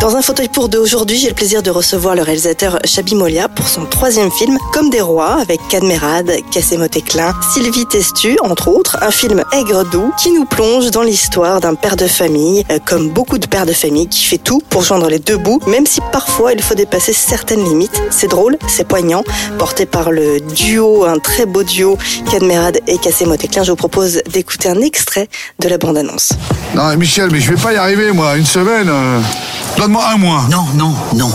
Dans un fauteuil pour deux aujourd'hui, j'ai le plaisir de recevoir le réalisateur Chabi Molia pour son troisième film Comme des rois avec Cadmerade, Cassemo Téclin, Sylvie Testu, entre autres, un film aigre doux qui nous plonge dans l'histoire d'un père de famille, euh, comme beaucoup de pères de famille, qui fait tout pour joindre les deux bouts, même si parfois il faut dépasser certaines limites. C'est drôle, c'est poignant, porté par le duo, un très beau duo, Cadmerade et Cassemo Téclin. Je vous propose d'écouter un extrait de la bande-annonce. Non, Michel, mais je vais pas y arriver, moi. Une semaine. euh, Un mois. Non, non, non.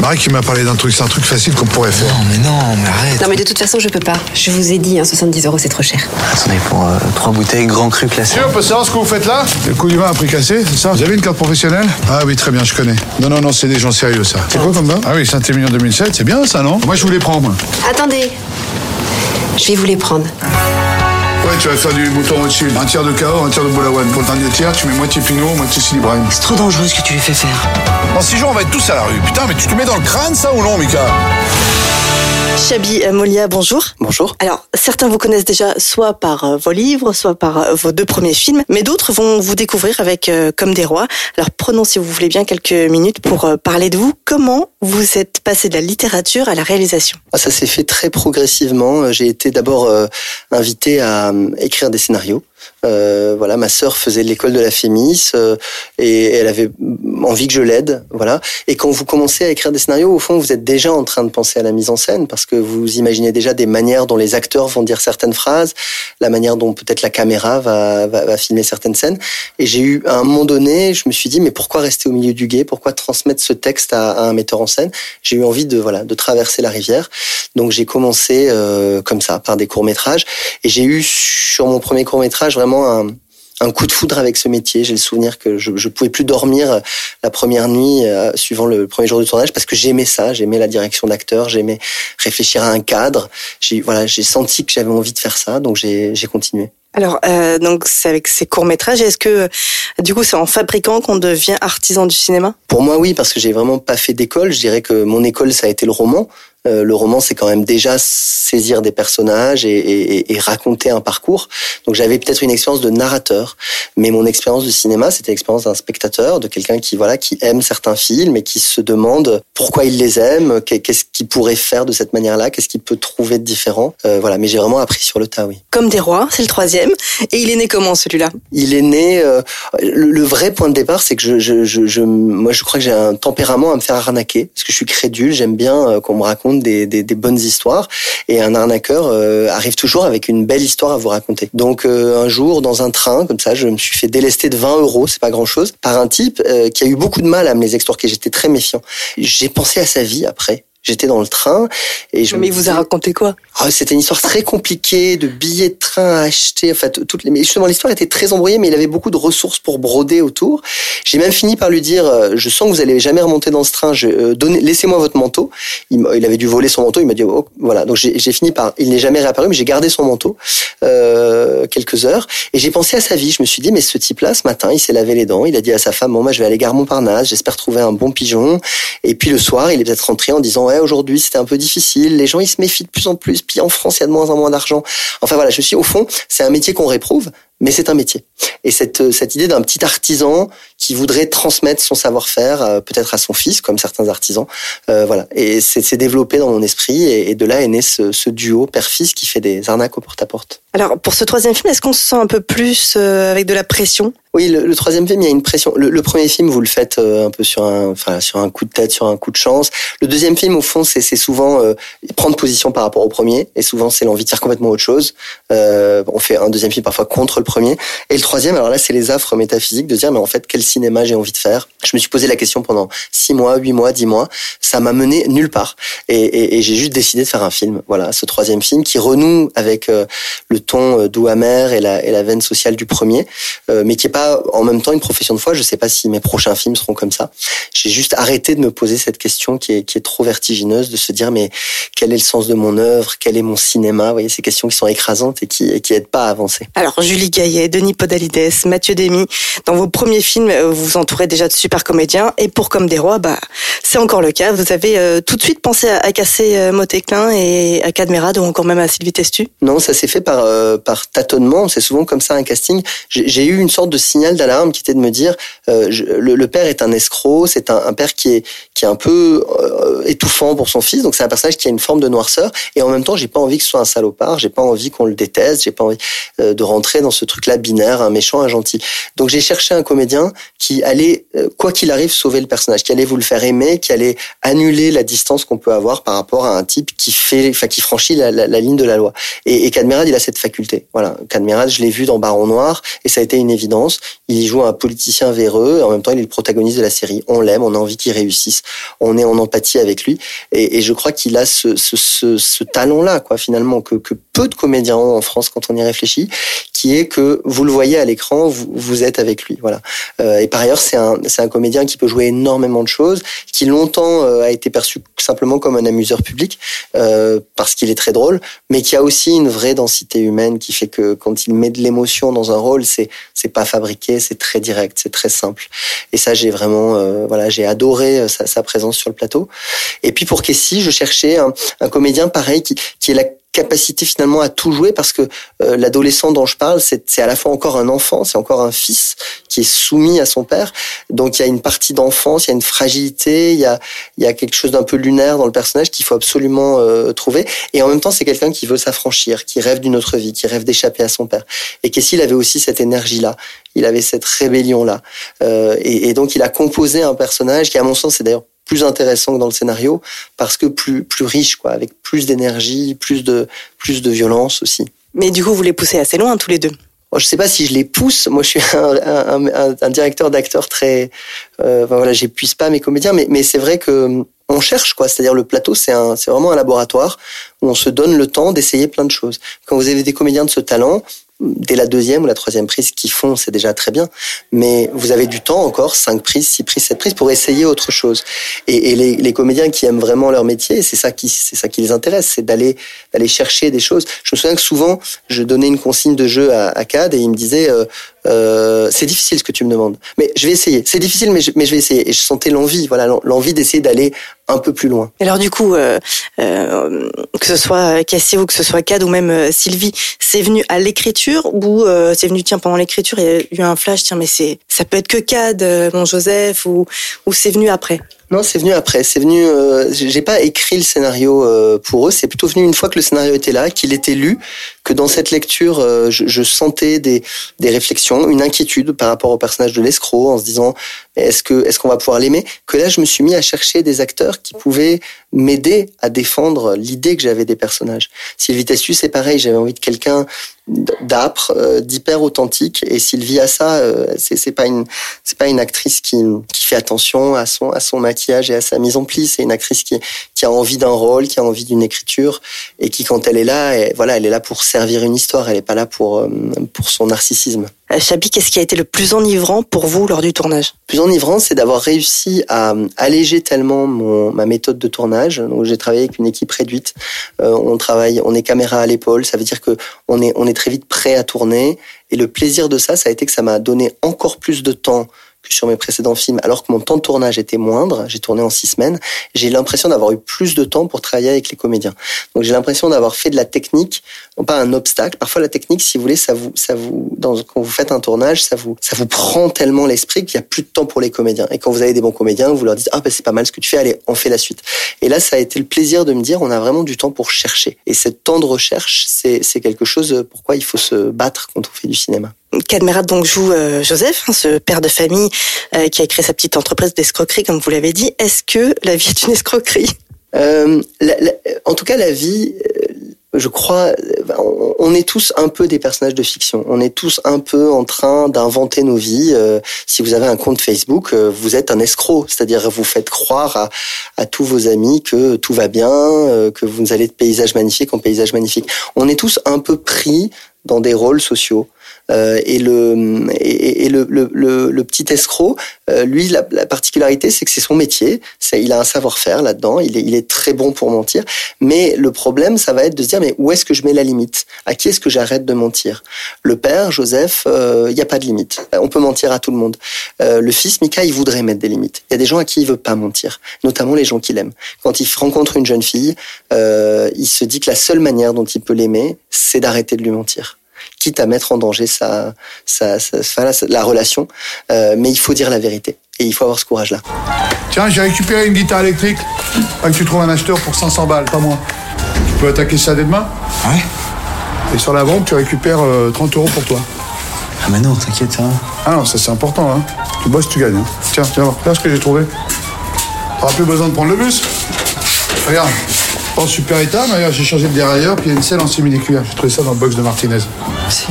Marie qui m'a parlé d'un truc, c'est un truc facile qu'on pourrait faire. Non, mais non, mais arrête. Non mais de toute façon je peux pas. Je vous ai dit, hein, 70 euros c'est trop cher. Attendez, pour euh, trois bouteilles grand cru classé. Monsieur, on peut savoir ce que vous faites là? Le coup du vin à prix cassé, c'est ça? Vous avez une carte professionnelle? Ah oui, très bien, je connais. Non, non, non, c'est des gens sérieux, ça. C'est quoi comme vin? Ah oui, Saint-Émilion 2007, c'est bien ça, non? Moi, je voulais prendre. moi. Attendez. Je vais vous les prendre. Ouais, tu vas faire du bouton au-dessus. Un tiers de Cahors, un tiers de Boulawan. Pour le dernier tiers, tu mets moitié Pinot, moitié Silibrine. C'est trop dangereux ce que tu lui fais faire. En six jours, on va être tous à la rue. Putain, mais tu te mets dans le crâne, ça, ou non, Mika Chabi Molia, bonjour. Bonjour. Alors, certains vous connaissent déjà soit par euh, vos livres, soit par euh, vos deux premiers films, mais d'autres vont vous découvrir avec euh, Comme des rois. Alors, prenons, si vous voulez bien, quelques minutes pour euh, parler de vous. Comment vous êtes passé de la littérature à la réalisation? Ah, ça s'est fait très progressivement. J'ai été d'abord euh, invité à écrire des scénarios. Euh, voilà, ma sœur faisait l'école de la Fémis euh, et elle avait envie que je l'aide, voilà. Et quand vous commencez à écrire des scénarios, au fond, vous êtes déjà en train de penser à la mise en scène parce que vous imaginez déjà des manières dont les acteurs vont dire certaines phrases, la manière dont peut-être la caméra va, va, va filmer certaines scènes. Et j'ai eu à un moment donné, je me suis dit mais pourquoi rester au milieu du guet? Pourquoi transmettre ce texte à, à un metteur en scène? J'ai eu envie de voilà de traverser la rivière. Donc j'ai commencé euh, comme ça par des courts métrages et j'ai eu sur mon premier court métrage vraiment un, un coup de foudre avec ce métier. J'ai le souvenir que je, je pouvais plus dormir la première nuit euh, suivant le premier jour de tournage parce que j'aimais ça, j'aimais la direction d'acteur, j'aimais réfléchir à un cadre. J'ai voilà, j'ai senti que j'avais envie de faire ça, donc j'ai j'ai continué. Alors, euh, donc c'est avec ces courts métrages. Est-ce que, euh, du coup, c'est en fabriquant qu'on devient artisan du cinéma? Pour moi, oui, parce que j'ai vraiment pas fait d'école. Je dirais que mon école, ça a été le roman. Euh, le roman, c'est quand même déjà saisir des personnages et, et, et raconter un parcours. Donc j'avais peut-être une expérience de narrateur, mais mon expérience de cinéma, c'était l'expérience d'un spectateur, de quelqu'un qui voilà, qui aime certains films et qui se demande pourquoi il les aime, qu'est-ce qu'il pourrait faire de cette manière-là, qu'est-ce qu'il peut trouver de différent. Euh, voilà, mais j'ai vraiment appris sur le tas, oui. Comme des rois, c'est le troisième. Et il est né comment celui-là? Il est né. Euh, le, le, vrai point de départ, c'est que je, je, je, je, moi, je crois que j'ai un tempérament à me faire arnaquer parce que je suis crédule. J'aime bien qu'on me raconte des, des, des, bonnes histoires et un arnaqueur euh, arrive toujours avec une belle histoire à vous raconter. Donc euh, un jour, dans un train comme ça, je me suis fait délester de 20 euros, c'est pas grand-chose, par un type euh, qui a eu beaucoup de mal à me les extorquer. J'étais très méfiant. J'ai pensé à sa vie après. J'étais dans le train et je Mais il vous a raconté quoi? Oh, C'était une histoire très compliquée de billets de train à acheter. En fait, toutes les. Justement, l'histoire était très embrouillée, mais il avait beaucoup de ressources pour broder autour. J'ai même fini par lui dire euh, Je sens que vous allez jamais remonter dans ce train. Je, euh, donnez, laissez-moi votre manteau. Il, il, avait dû voler son manteau. Il m'a dit oh, voilà. Donc j'ai fini par. Il n'est jamais réapparu, mais j'ai gardé son manteau euh, quelques heures et j'ai pensé à sa vie. Je me suis dit mais ce type-là, ce matin, il s'est lavé les dents. Il a dit à sa femme bon, moi, je vais aller gare Montparnasse. J'espère trouver un bon pigeon. Et puis le soir, il est peut-être rentré en disant ouais, aujourd'hui c'était un peu difficile. Les gens ils se méfient de plus en plus. Puis en France, il y a de moins en moins d'argent. Enfin voilà, je suis au fond, c'est un métier qu'on réprouve. mais c'est un métier. Et cette, cette idée d'un petit artisan qui voudrait transmettre son savoir-faire, euh, peut-être à son fils, comme certains artisans, euh, voilà. Et c'est développé dans mon esprit, et, de là est né ce, duo père-fils qui fait des arnaques au porte-à-porte. Alors, pour ce troisième film, est-ce qu'on se sent un peu plus euh, avec de la pression? Oui, le, le troisième film, il y a une pression. Le, le premier film, vous le faites euh, un peu sur un, enfin, sur un coup de tête, sur un coup de chance. Le deuxième film, au fond, c'est souvent euh, prendre position par rapport au premier, et souvent c'est l'envie de faire complètement autre chose. Euh, on fait un deuxième film parfois contre le premier. Et le troisième, alors là, c'est les affres métaphysiques de dire, mais en fait, quel cinéma j'ai envie de faire? Je me suis posé la question pendant six mois, huit mois, dix mois. Ça m'a mené nulle part, et, et, et j'ai juste décidé de faire un film. Voilà, ce troisième film qui renoue avec euh, le ton euh, doux amer et la, et la veine sociale du premier, euh, mais qui est pas en même temps une profession de foi. Je sais pas si mes prochains films seront comme ça. J'ai juste arrêté de me poser cette question qui est, qui est trop vertigineuse, de se dire mais quel est le sens de mon œuvre, quel est mon cinéma? Vous voyez, ces questions qui sont écrasantes et qui, et qui aident pas à avancer. Alors, Julie Gaillet, Denis Podalides, Mathieu Demy, dans vos premiers films, euh, vous vous entourez déjà de super comédiens, et pour Comme des Rois, bah, c'est encore le cas. Vous avez euh, tout de suite pensé à, à casser euh, Motéclin et à Cadmerade, ou encore même à Sylvie Testu? Non, ça s'est fait par euh, par tâtonnement. C'est souvent comme ça un casting. J'ai eu une sorte de signal d'alarme qui était de me dire euh, le, père est un escroc, c'est un, père qui est qui est un peu euh, étouffant pour son fils. Donc c'est un personnage qui a une forme de noirceur et en même temps j'ai pas envie que ce soit un salopard. J'ai pas envie qu'on le déteste. J'ai pas envie euh, de rentrer dans ce truc-là binaire, un méchant, un gentil. Donc j'ai cherché un comédien qui allait euh, quoi qu'il arrive sauver le personnage, qui allait vous le faire aimer, qui allait annuler la distance qu'on peut avoir par rapport à un type qui fait, enfin qui franchit la, ligne de la loi. Et, et Cadmerade, il a cette faculté. Voilà, Cadmerade, je l'ai vu dans Baron Noir et ça a été une évidence. Il joue un politicien véreux, et en même temps il est le protagoniste de la série. On l'aime, on a envie qu'il réussisse, on est en empathie avec lui. Et, je crois qu'il a ce, talent-là, quoi, finalement, que peu de comédiens ont en France quand on y réfléchit, qui est que vous le voyez à l'écran, vous, êtes avec lui. Voilà. Euh, et par ailleurs, c'est un, c'est un comédien qui peut jouer énormément de choses, qui longtemps euh, a été perçu simplement comme un amuseur public euh, parce qu'il est très drôle, mais qui a aussi une vraie densité humaine qui fait que quand il met de l'émotion dans un rôle, c'est c'est pas fabriqué, c'est très direct, c'est très simple. Et ça, j'ai vraiment, euh, voilà, j'ai adoré euh, sa, sa présence sur le plateau. Et puis pour Casey, je cherchais un, un comédien pareil qui qui est la capacité finalement à tout jouer parce que euh, l'adolescent dont je parle, c'est c'est à la fois encore un enfant, c'est encore un fils qui est soumis à son père. Donc il y a une partie d'enfance, il y a une fragilité, il y a il y a quelque chose d'un peu lunaire dans le personnage qu'il faut absolument euh, trouver. Et en même temps, c'est quelqu'un qui veut s'affranchir, qui rêve d'une autre vie, qui rêve d'échapper à son père. Et Casey, il avait aussi cette énergie-là, il avait cette rébellion-là. Euh, et, et donc il a composé un personnage qui, à mon sens, c'est d'ailleurs plus intéressant que dans le scénario parce que plus plus riche quoi avec plus d'énergie plus de plus de violence aussi. Mais du coup, vous les poussez assez loin, tous les deux. Bon, je sais pas si je les pousse. Moi je suis un, un, un, un directeur d'acteurs très euh, enfin, voilà j'épuise pas mes comédiens mais mais c'est vrai que on cherche quoi. C'est-à-dire le plateau c'est un c'est vraiment un laboratoire où on se donne le temps d'essayer plein de choses. Quand vous avez des comédiens de ce talent dès la deuxième ou la troisième prise qu'ils font, c'est déjà très bien. Mais vous avez du temps encore, cinq prises, six prises, sept prises, pour essayer autre chose. Et, les, comédiens qui aiment vraiment leur métier, c'est ça qui, c'est ça qui les intéresse, c'est d'aller, d'aller chercher des choses. Je me souviens que souvent, je donnais une consigne de jeu à, à Cad et il me disait, euh, euh, c'est difficile ce que tu me demandes, mais je vais essayer. C'est difficile, mais je, mais je vais essayer. Et je sentais l'envie, voilà, l'envie d'essayer d'aller un peu plus loin. Alors du coup, euh, euh, que ce soit Cassie ou que ce soit Cad ou même euh, Sylvie, c'est venu à l'écriture ou euh, c'est venu tiens pendant l'écriture il y a eu un flash tiens mais c'est ça peut être que Cad, euh, mon Joseph ou ou c'est venu après? Non, c'est venu après. C'est venu. Euh, j'ai pas écrit le scénario euh, pour eux. C'est plutôt venu une fois que le scénario était là, qu'il était lu, que dans cette lecture, euh, je, je, sentais des, des réflexions, une inquiétude par rapport au personnage de l'escroc, en se disant est-ce que est-ce qu'on va pouvoir l'aimer? Que là, je me suis mis à chercher des acteurs qui pouvaient m'aider à défendre l'idée que j'avais des personnages. Sylvie Tessus, c'est pareil. J'avais envie de quelqu'un d'âpre, euh, d'hyper authentique. Et Sylvie a ça. Euh, c'est pas une c'est pas une actrice qui qui fait attention à son à son maquillage et à sa mise en pli. C'est une actrice qui qui a envie d'un rôle, qui a envie d'une écriture et qui quand elle est là, elle, voilà, elle est là pour servir une histoire. Elle est pas là pour euh, pour son narcissisme. Chabi, qu'est-ce qui a été le plus enivrant pour vous lors du tournage? Le plus enivrant, c'est d'avoir réussi à alléger tellement mon, ma méthode de tournage. Donc, j'ai travaillé avec une équipe réduite. Euh, on travaille, on est caméra à l'épaule. Ça veut dire que on est, on est très vite prêt à tourner. Et le plaisir de ça, ça a été que ça m'a donné encore plus de temps que sur mes précédents films, alors que mon temps de tournage était moindre. J'ai tourné en six semaines. J'ai l'impression d'avoir eu plus de temps pour travailler avec les comédiens. Donc j'ai l'impression d'avoir fait de la technique, pas un obstacle. Parfois la technique, si vous voulez, ça vous, ça vous, quand vous faites un tournage, ça vous, ça vous prend tellement l'esprit qu'il y a plus de temps pour les comédiens. Et quand vous avez des bons comédiens, vous leur dites ah ben c'est pas mal ce que tu fais, allez on fait la suite. Et là ça a été le plaisir de me dire on a vraiment du temps pour chercher. Et ce temps de recherche, c'est quelque chose pourquoi il faut se battre quand on fait du cinéma. Cadmerat donc joue euh, Joseph, hein, ce père de famille euh, qui a créé sa petite entreprise d'escroquerie, comme vous l'avez dit. Est-ce que la vie est une escroquerie? Euh, En tout cas, la vie, je crois, on est tous un peu des personnages de fiction. On est tous un peu en train d'inventer nos vies. Si vous avez un compte Facebook, vous êtes un escroc, c'est-à-dire vous faites croire à, tous vos amis que tout va bien, que vous allez de paysage magnifique en paysage magnifique. On est tous un peu pris dans des rôles sociaux. Euh, et le et, et le, le, le, petit escroc, euh, lui, la, la particularité, c'est que c'est son métier. Il a un savoir-faire là-dedans. Il est, il est très bon pour mentir. Mais le problème, ça va être de se dire, mais où est-ce que je mets la limite? À qui est-ce que j'arrête de mentir? Le père, Joseph, euh, il n'y a pas de limite. On peut mentir à tout le monde. le fils, Mika, il voudrait mettre des limites. Il y a des gens à qui il veut pas mentir, notamment les gens qu'il aime. Quand il rencontre une jeune fille, il se dit que la seule manière dont il peut l'aimer, c'est d'arrêter de lui mentir quitte à mettre en danger sa, sa, sa, la relation. Euh, mais il faut dire la vérité. Et il faut avoir ce courage-là. Tiens, j'ai récupéré une guitare électrique. Pas que tu trouves un acheteur pour 500 balles, pas moi. Tu peux attaquer ça dès demain Ouais. Et sur la vente, tu récupères 30 euros pour toi. Ah mais non, t'inquiète. Hein. Ah non, ça c'est important. Hein. Tu bosses, tu gagnes. Hein. Tiens, tiens, regarde ce que j'ai trouvé. T'auras plus besoin de prendre le bus. Regarde, en super état, mais j'ai changé de dérailleur, puis il y a une selle en simili-cuir. J'ai trouvé ça dans le box de Martinez. Merci.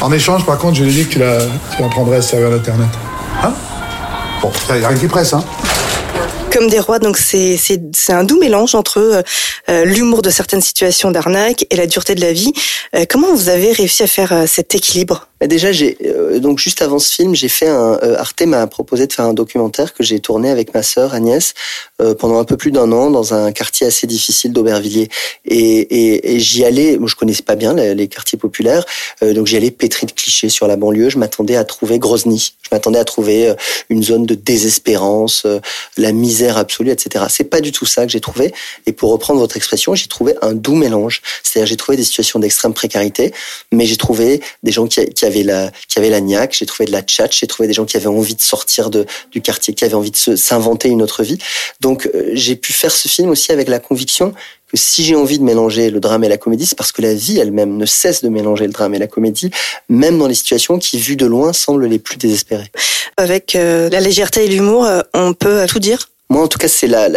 En échange, par contre, je lui ai dit que tu la, tu la prendrais à se servir d'Internet. Hein? Bon, il n'y a rien qui presse, hein comme des rois, donc c'est un doux mélange entre euh, l'humour de certaines situations d'arnaque et la dureté de la vie. Euh, comment vous avez réussi à faire euh, cet équilibre? Déjà, j'ai donc juste avant ce film, j'ai fait un Arte m'a proposé de faire un documentaire que j'ai tourné avec ma sœur Agnès pendant un peu plus d'un an dans un quartier assez difficile d'Aubervilliers. Et, et, j'y allais, moi je connaissais pas bien les, les quartiers populaires, donc j'y allais pétri de clichés sur la banlieue. Je m'attendais à trouver Grozny, je m'attendais à trouver une zone de désespérance, la misère absolue, etc. C'est pas du tout ça que j'ai trouvé. Et pour reprendre votre expression, j'ai trouvé un doux mélange. C'est-à-dire j'ai trouvé des situations d'extrême précarité, mais j'ai trouvé des gens qui, avaient la qui avaient la j'ai trouvé de la tchatch, j'ai trouvé des gens qui avaient envie de sortir de du quartier, qui avaient envie de s'inventer une autre vie. Donc euh, j'ai pu faire ce film aussi avec la conviction que si j'ai envie de mélanger le drame et la comédie, c'est parce que la vie elle-même ne cesse de mélanger le drame et la comédie, même dans les situations qui, vues de loin, semblent les plus désespérées. Avec euh, la légèreté et l'humour, euh, on peut tout dire? Moi, en tout cas, c'est là,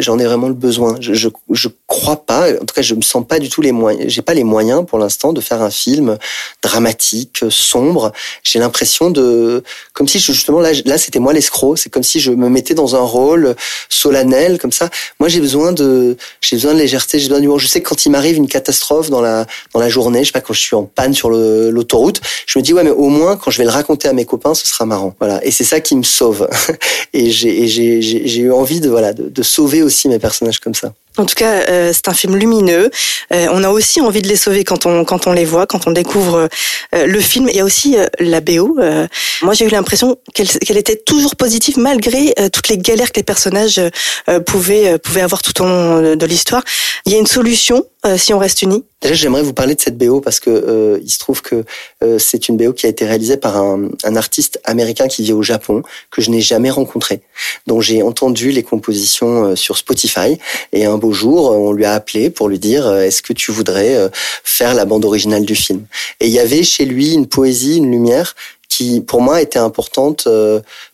j'en ai vraiment le besoin. Je, crois pas, en tout cas, je me sens pas du tout les moyens. J'ai pas les moyens pour l'instant de faire un film dramatique, sombre. J'ai l'impression de, comme si justement là, là, c'était moi l'escroc. C'est comme si je me mettais dans un rôle solennel comme ça. Moi, j'ai besoin de, j'ai besoin de légèreté, j'ai besoin d'humour. Je sais que quand il m'arrive une catastrophe dans la dans la journée, je sais pas quand je suis en panne sur l'autoroute, je me dis ouais, mais au moins quand je vais le raconter à mes copains, ce sera marrant. Voilà. Et c'est ça qui me sauve. et j'ai j'ai eu envie de voilà de, sauver aussi mes personnages comme ça. En tout cas, euh, c'est un film lumineux. Euh, on a aussi envie de les sauver quand on quand on les voit, quand on découvre euh, le film. Il y a aussi la BO. moi, j'ai eu l'impression qu'elle était toujours positive malgré toutes les galères que les personnages pouvaient pouvaient avoir tout au long de l'histoire. Il y a une solution si on reste unis. Déjà, j'aimerais vous parler de cette BO parce que euh, il se trouve que euh, c'est une BO qui a été réalisée par un, un, artiste américain qui vit au Japon que je n'ai jamais rencontré, dont j'ai entendu les compositions euh, sur Spotify. Et un beau jour, on lui a appelé pour lui dire est-ce que tu voudrais faire la bande originale du film? Et il y avait chez lui une poésie, une lumière qui, pour moi, était importante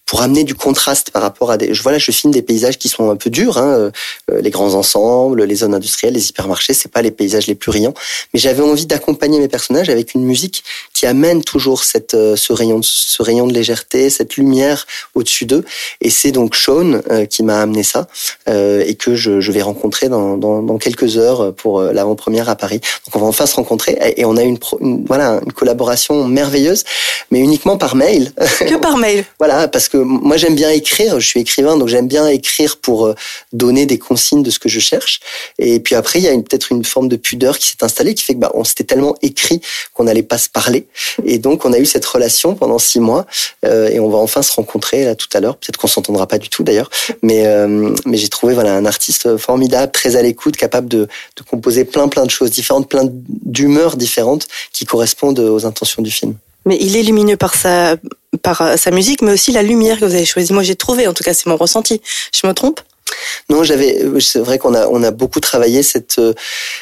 pour amener du contraste par rapport à des. Je voilà, je filme des paysages qui sont un peu durs, hein, euh, les grands ensembles, les zones industrielles, les hypermarchés, c'est pas les paysages les plus riants. Mais j'avais envie d'accompagner mes personnages avec une musique qui amène toujours cette euh, ce rayon ce rayon de légèreté, cette lumière au-dessus d'eux. Et c'est donc Sean euh, qui m'a amené ça et que je, je vais rencontrer dans, dans, dans, quelques heures pour l'avant-première à Paris. Donc on va enfin se rencontrer et on a une, une voilà une collaboration merveilleuse, mais uniquement par mail. Que par mail. voilà parce que que moi j'aime bien écrire, je suis écrivain, donc j'aime bien écrire pour euh, donner des consignes de ce que je cherche. Et puis après, il y a peut-être une forme de pudeur qui s'est installée, qui fait que bah, on s'était tellement écrit qu'on n'allait pas se parler. Et donc on a eu cette relation pendant six mois, euh, et on va enfin se rencontrer là tout à l'heure. Peut-être qu'on s'entendra pas du tout d'ailleurs, mais euh, mais j'ai trouvé voilà un artiste formidable, très à l'écoute, capable de, de composer plein plein de choses différentes, plein d'humeurs différentes qui correspondent aux intentions du film. Mais il est lumineux par sa, par euh, sa musique, mais aussi la lumière que vous avez choisie. Moi, j'ai trouvé, en tout cas, c'est mon ressenti. Je me trompe? Non, j'avais. C'est vrai qu'on a on a beaucoup travaillé cette euh,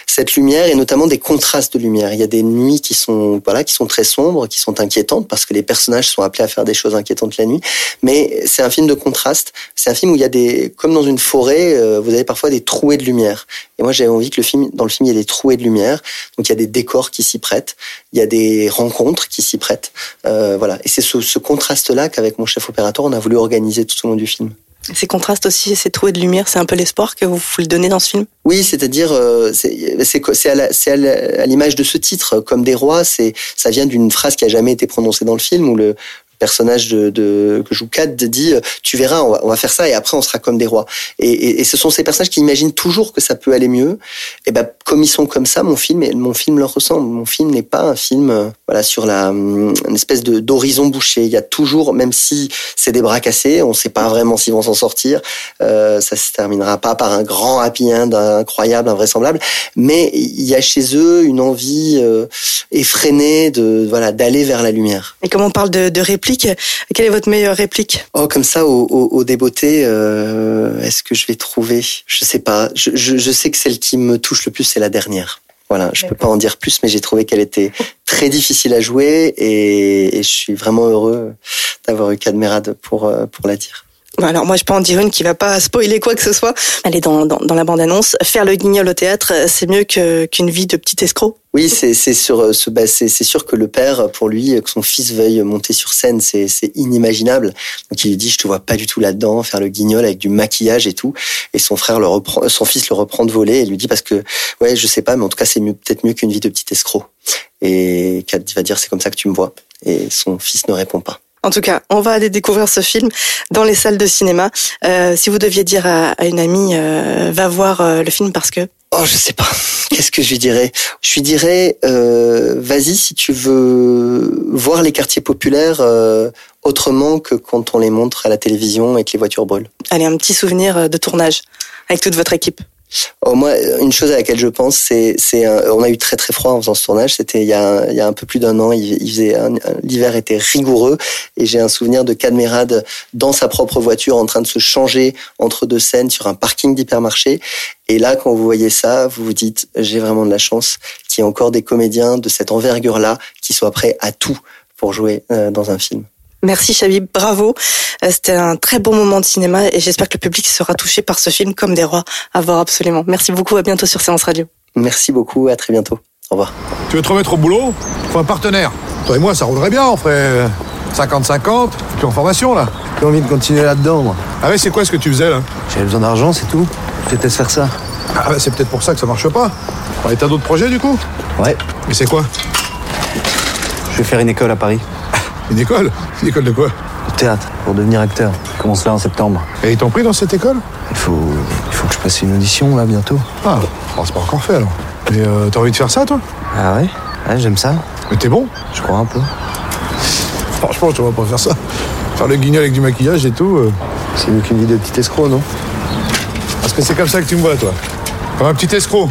cette lumière et notamment des contrastes de lumière. Il y a des nuits qui sont voilà qui sont très sombres, qui sont inquiétantes parce que les personnages sont appelés à faire des choses inquiétantes la nuit. Mais c'est un film de contraste. C'est un film où il y a des comme dans une forêt, euh, vous avez parfois des trouées de lumière. Et moi j'avais envie que le film dans le film il y ait des trouées de lumière. Donc il y a des décors qui s'y prêtent, il y a des rencontres qui s'y prêtent. Euh, voilà. Et c'est ce, ce contraste là qu'avec mon chef opérateur on a voulu organiser tout au long du film. Ces contrastes aussi, ces trous de lumière, c'est un peu l'espoir que vous voulez donner dans ce film? Oui, c'est-à-dire, euh, c'est à l'image de ce titre, comme des rois, ça vient d'une phrase qui a jamais été prononcée dans le film, où le, personnage que joue Kat dit tu verras on va, faire ça et après on sera comme des rois. Et, ce sont ces personnages qui imaginent toujours que ça peut aller mieux. Et ben comme ils sont comme ça mon film mon film leur ressemble. Mon film n'est pas un film euh, voilà sur la hum, une espèce de d'horizon bouché. Il y a toujours même si c'est des bras cassés on sait pas vraiment s'ils vont s'en sortir. Euh, ça se terminera pas par un grand happy end incroyable invraisemblable. Mais il y a chez eux une envie euh, effrénée de voilà d'aller vers la lumière. Et comme on parle de réplique quelle est votre meilleure réplique? Oh, comme ça, au, au, au débeauté, euh, est-ce que je vais trouver? Je sais pas. Je, sais que celle qui me touche le plus, c'est la dernière. Voilà, je peux pas en dire plus, mais j'ai trouvé qu'elle était très difficile à jouer et, et je suis vraiment heureux d'avoir eu Cadmerade pour euh, pour la dire. Alors moi je peux en dire une qui va pas spoiler quoi que ce soit. Elle est dans, dans, la bande-annonce. Faire le guignol au théâtre, c'est mieux que, qu'une vie de petit escroc. Oui, c'est c'est sur ce bah, c'est sûr que le père pour lui que son fils veuille monter sur scène, c'est c'est inimaginable. Donc il lui dit je te vois pas du tout là-dedans faire le guignol avec du maquillage et tout et son frère son fils le reprend de voler et lui dit parce que ouais, je sais pas mais en tout cas c'est mieux peut-être mieux qu'une vie de petit escroc. Et Kat va dire c'est comme ça que tu me vois et son fils ne répond pas. En tout cas, on va aller découvrir ce film dans les salles de cinéma. Euh, si vous deviez dire à, à une amie, euh, va voir euh, le film parce que... Oh, je sais pas. Qu'est-ce que je lui dirais? Je lui dirais, euh, vas-y si tu veux voir les quartiers populaires euh, autrement que quand on les montre à la télévision et que les voitures brûlent. Allez, un petit souvenir de tournage avec toute votre équipe. Oh, moi, une chose à laquelle je pense, c'est, c'est, on a eu très très froid en faisant ce tournage. C'était il y a, il y a un peu plus d'un an. Il, faisait, l'hiver était rigoureux et j'ai un souvenir de Cadmerade dans sa propre voiture en train de se changer entre deux scènes sur un parking d'hypermarché. Et là, quand vous voyez ça, vous vous dites, j'ai vraiment de la chance qu'il y ait encore des comédiens de cette envergure-là qui soient prêts à tout pour jouer dans un film. Merci Chabib, bravo. C'était un très bon moment de cinéma et j'espère que le public sera touché par ce film comme des rois. À voir absolument. Merci beaucoup, à bientôt sur Séance Radio. Merci beaucoup, à très bientôt. Au revoir. Tu veux te remettre au boulot? Faut un partenaire. Toi et moi, ça roulerait bien, on ferait 50-50. Tu es en formation là J'ai envie de continuer là-dedans, moi. Ah ouais, c'est quoi ce que tu faisais là? J'avais besoin d'argent, c'est tout. Je déteste faire ça. Ah bah, c'est peut-être pour ça que ça marche pas. Et t'as d'autres projets du coup? Ouais. Mais c'est quoi? Je vais faire une école à Paris. Une école Une école de quoi De théâtre, pour devenir acteur. Je commence là en septembre. Et ils t'ont pris dans cette école Il faut, il faut que je passe une audition là bientôt. Ah, bon, c'est pas encore fait alors. Mais euh, t'as envie de faire ça toi Ah ouais Ouais, j'aime ça. Mais t'es bon Je crois un peu. Franchement, je vois pas faire ça. Faire le guignol avec du maquillage et tout. Euh... C'est mieux qu'une vie de petit escroc, non? Parce que c'est comme ça que tu me vois, toi. Comme un petit escroc.